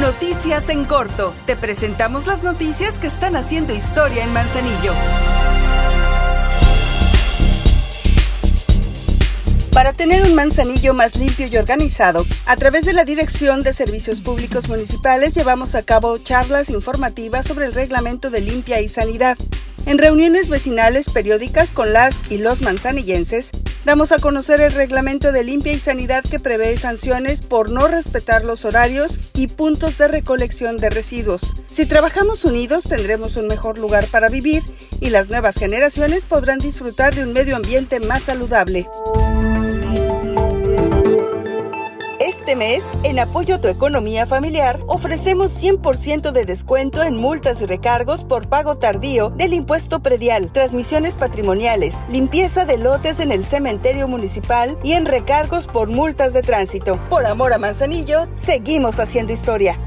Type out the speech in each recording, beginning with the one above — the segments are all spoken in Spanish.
Noticias en corto. Te presentamos las noticias que están haciendo historia en Manzanillo. Para tener un manzanillo más limpio y organizado, a través de la Dirección de Servicios Públicos Municipales llevamos a cabo charlas informativas sobre el reglamento de limpia y sanidad. En reuniones vecinales periódicas con las y los manzanillenses, damos a conocer el reglamento de limpia y sanidad que prevé sanciones por no respetar los horarios y puntos de recolección de residuos. Si trabajamos unidos tendremos un mejor lugar para vivir y las nuevas generaciones podrán disfrutar de un medio ambiente más saludable. Este mes, en apoyo a tu economía familiar, ofrecemos 100% de descuento en multas y recargos por pago tardío del impuesto predial, transmisiones patrimoniales, limpieza de lotes en el cementerio municipal y en recargos por multas de tránsito. Por amor a Manzanillo, seguimos haciendo historia.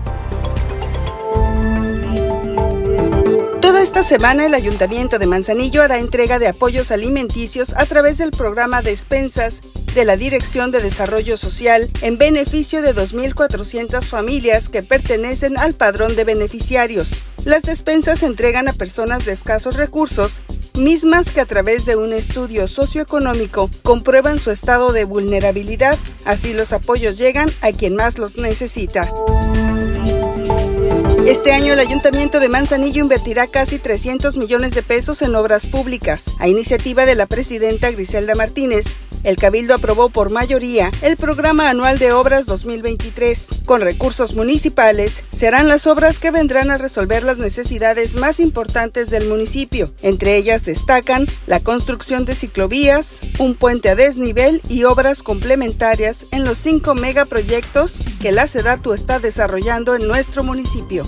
Esta semana el Ayuntamiento de Manzanillo hará entrega de apoyos alimenticios a través del programa Despensas de la Dirección de Desarrollo Social en beneficio de 2.400 familias que pertenecen al padrón de beneficiarios. Las despensas se entregan a personas de escasos recursos, mismas que a través de un estudio socioeconómico comprueban su estado de vulnerabilidad, así los apoyos llegan a quien más los necesita. Este año el Ayuntamiento de Manzanillo invertirá casi 300 millones de pesos en obras públicas. A iniciativa de la presidenta Griselda Martínez, el Cabildo aprobó por mayoría el Programa Anual de Obras 2023. Con recursos municipales, serán las obras que vendrán a resolver las necesidades más importantes del municipio. Entre ellas destacan la construcción de ciclovías, un puente a desnivel y obras complementarias en los cinco megaproyectos que la SEDATU está desarrollando en nuestro municipio.